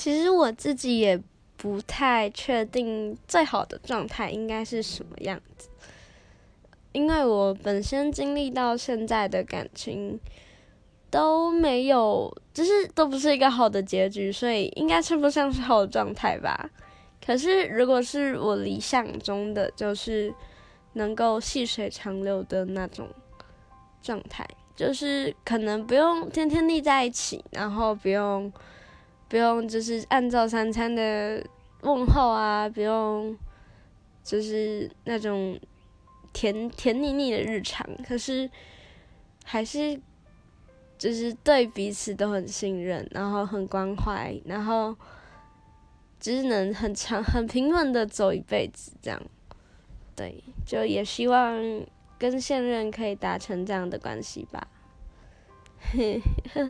其实我自己也不太确定最好的状态应该是什么样子，因为我本身经历到现在的感情都没有，就是都不是一个好的结局，所以应该称不上是好状态吧。可是如果是我理想中的，就是能够细水长流的那种状态，就是可能不用天天腻在一起，然后不用。不用，就是按照三餐的问候啊，不用，就是那种甜甜腻腻的日常。可是，还是就是对彼此都很信任，然后很关怀，然后只是能很长很平稳的走一辈子这样。对，就也希望跟现任可以达成这样的关系吧。嘿嘿。